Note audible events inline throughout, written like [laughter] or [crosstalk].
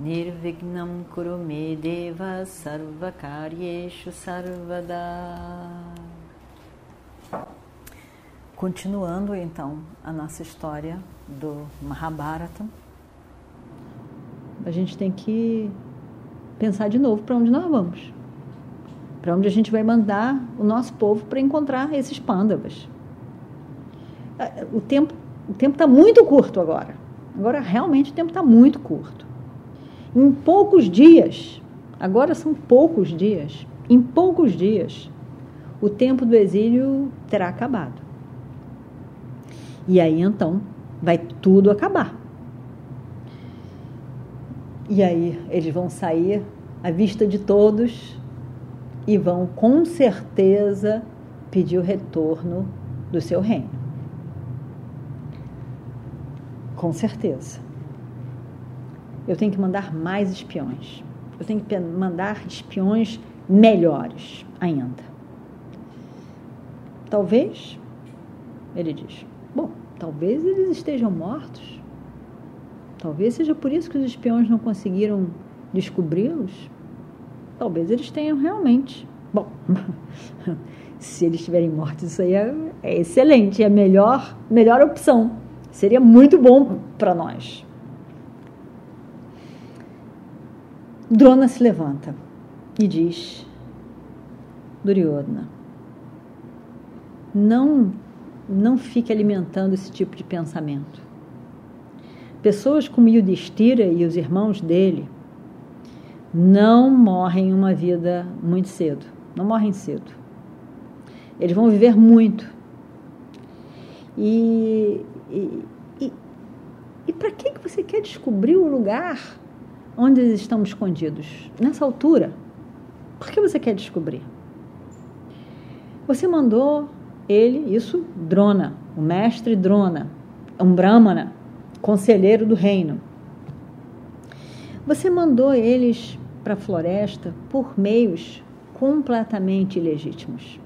Nirvignam Kurume Deva Sarvakaryeshu Sarvada Continuando então a nossa história do Mahabharata, a gente tem que pensar de novo para onde nós vamos. Para onde a gente vai mandar o nosso povo para encontrar esses pândavas. O tempo o tempo está muito curto agora. Agora realmente o tempo está muito curto. Em poucos dias, agora são poucos dias, em poucos dias, o tempo do exílio terá acabado. E aí então vai tudo acabar. E aí eles vão sair à vista de todos e vão com certeza pedir o retorno do seu reino. Com certeza. Eu tenho que mandar mais espiões. Eu tenho que mandar espiões melhores ainda. Talvez, ele diz, bom, talvez eles estejam mortos. Talvez seja por isso que os espiões não conseguiram descobri-los. Talvez eles tenham realmente. Bom, [laughs] se eles estiverem mortos, isso aí é, é excelente, é a melhor, melhor opção. Seria muito bom para nós. Drona se levanta e diz: Duryodhana, não, não fique alimentando esse tipo de pensamento. Pessoas como Yudhishthira e os irmãos dele não morrem uma vida muito cedo, não morrem cedo. Eles vão viver muito. E e, e, e para que, que você quer descobrir o lugar onde estão escondidos? Nessa altura, por que você quer descobrir? Você mandou ele, isso, Drona, o mestre Drona, um Brahmana, conselheiro do reino. Você mandou eles para a floresta por meios completamente ilegítimos.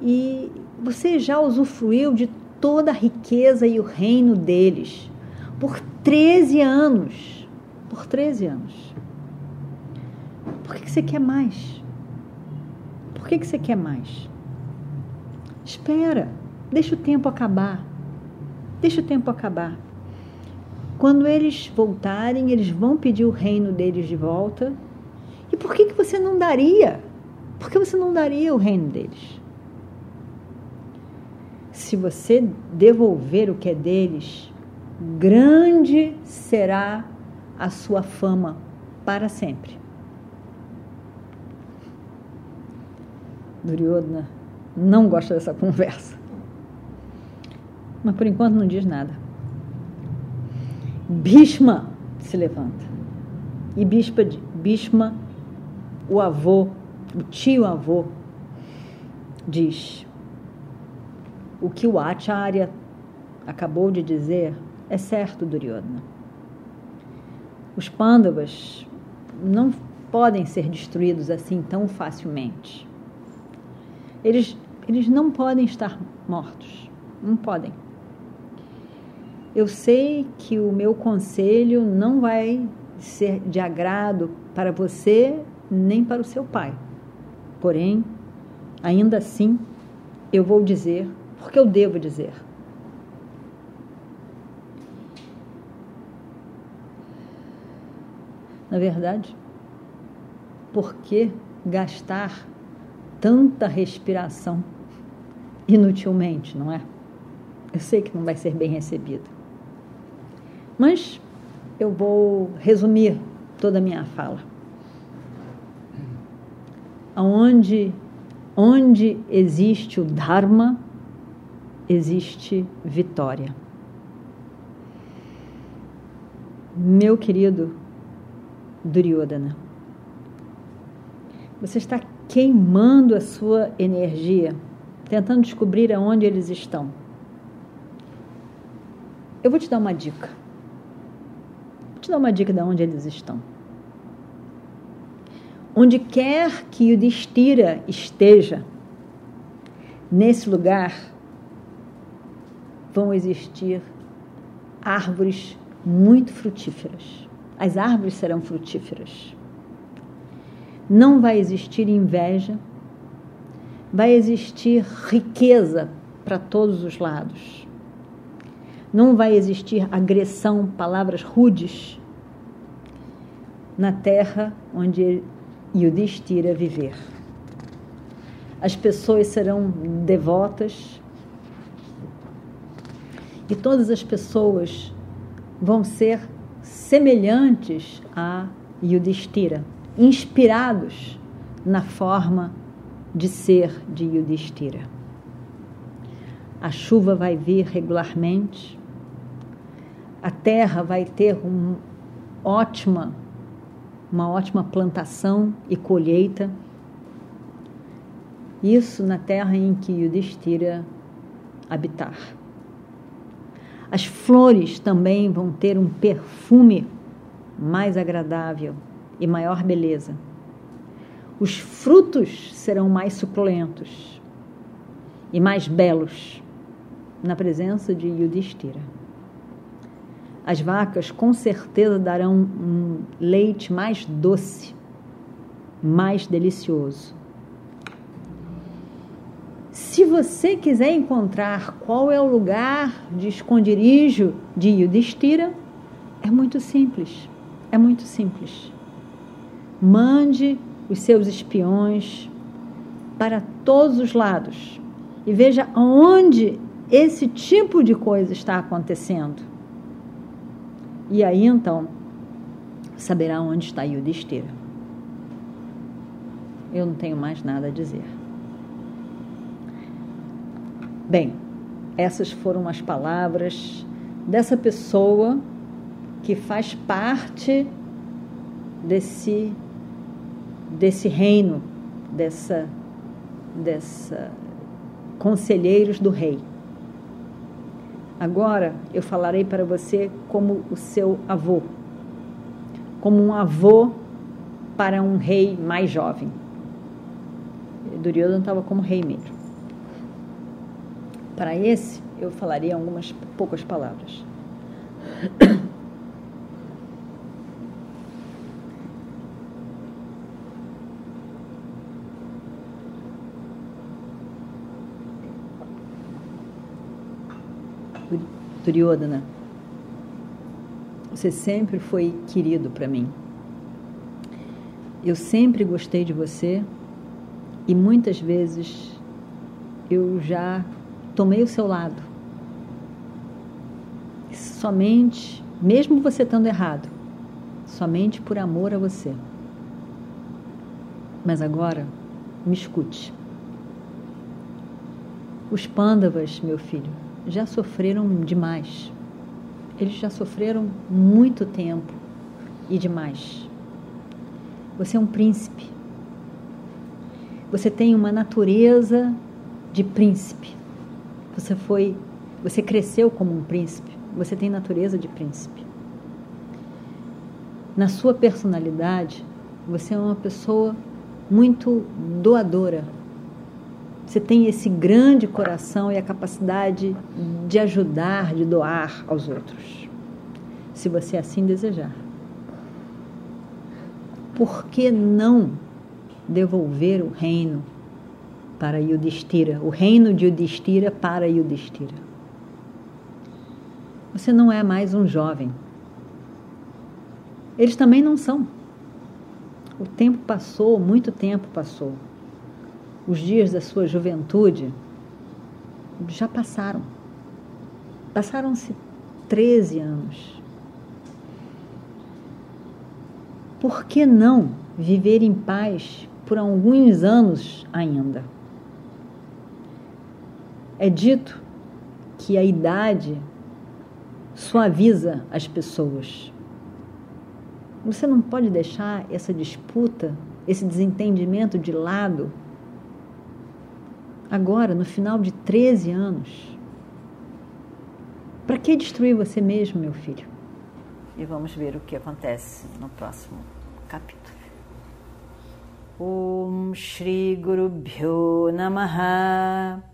E você já usufruiu de toda a riqueza e o reino deles por 13 anos. Por 13 anos. Por que, você quer mais? Por que, que você quer mais? Espera, deixa o tempo acabar. Deixa o tempo acabar. Quando eles voltarem, eles vão pedir o reino deles de volta. E por que, que você não daria? Por que você não daria o reino deles? se você devolver o que é deles, grande será a sua fama para sempre. Duryodhana não gosta dessa conversa. Mas por enquanto não diz nada. Bhishma se levanta. E Bhishma, Bhishma o avô, o tio-avô, diz: o que o Acharya acabou de dizer é certo, Duryodhana. Os Pandavas não podem ser destruídos assim tão facilmente. Eles, eles não podem estar mortos. Não podem. Eu sei que o meu conselho não vai ser de agrado para você nem para o seu pai. Porém, ainda assim, eu vou dizer porque eu devo dizer. Na verdade, por que gastar tanta respiração inutilmente, não é? Eu sei que não vai ser bem recebido. Mas eu vou resumir toda a minha fala. Onde, onde existe o Dharma, existe vitória. Meu querido Duryodhana, Você está queimando a sua energia, tentando descobrir aonde eles estão. Eu vou te dar uma dica. Vou te dar uma dica de onde eles estão. Onde quer que o Destira esteja, nesse lugar vão existir árvores muito frutíferas. As árvores serão frutíferas. Não vai existir inveja, vai existir riqueza para todos os lados. Não vai existir agressão, palavras rudes na terra onde Yudhishthira viver. As pessoas serão devotas e todas as pessoas vão ser semelhantes a Yudhishthira, inspirados na forma de ser de Yudhishthira. A chuva vai vir regularmente, a terra vai ter um ótima, uma ótima plantação e colheita. Isso na terra em que Yudhishthira habitar. As flores também vão ter um perfume mais agradável e maior beleza. Os frutos serão mais suculentos e mais belos na presença de Yudhishthira. As vacas com certeza darão um leite mais doce, mais delicioso. Se você quiser encontrar qual é o lugar de esconderijo de Yudhishthira, é muito simples. É muito simples. Mande os seus espiões para todos os lados e veja onde esse tipo de coisa está acontecendo. E aí então saberá onde está Yudhishthira. Eu não tenho mais nada a dizer. Bem, essas foram as palavras dessa pessoa que faz parte desse desse reino, dessa dessa conselheiros do rei. Agora eu falarei para você como o seu avô, como um avô para um rei mais jovem. Duryodhana estava como rei mesmo. Para esse, eu falaria algumas poucas palavras. Duryodhana, você sempre foi querido para mim. Eu sempre gostei de você e muitas vezes eu já tomei o seu lado. Somente, mesmo você estando errado, somente por amor a você. Mas agora, me escute. Os pândavas, meu filho, já sofreram demais. Eles já sofreram muito tempo e demais. Você é um príncipe. Você tem uma natureza de príncipe. Você foi, você cresceu como um príncipe. Você tem natureza de príncipe. Na sua personalidade, você é uma pessoa muito doadora. Você tem esse grande coração e a capacidade de ajudar, de doar aos outros, se você assim desejar. Por que não devolver o reino para Yudhishthira, o reino de Yudhishthira para Yudhishthira. Você não é mais um jovem. Eles também não são. O tempo passou, muito tempo passou. Os dias da sua juventude já passaram. Passaram-se 13 anos. Por que não viver em paz por alguns anos ainda? É dito que a idade suaviza as pessoas. Você não pode deixar essa disputa esse desentendimento de lado, agora, no final de 13 anos. Para que destruir você mesmo, meu filho? E vamos ver o que acontece no próximo capítulo. Om Shri Guru Bhyo Namaha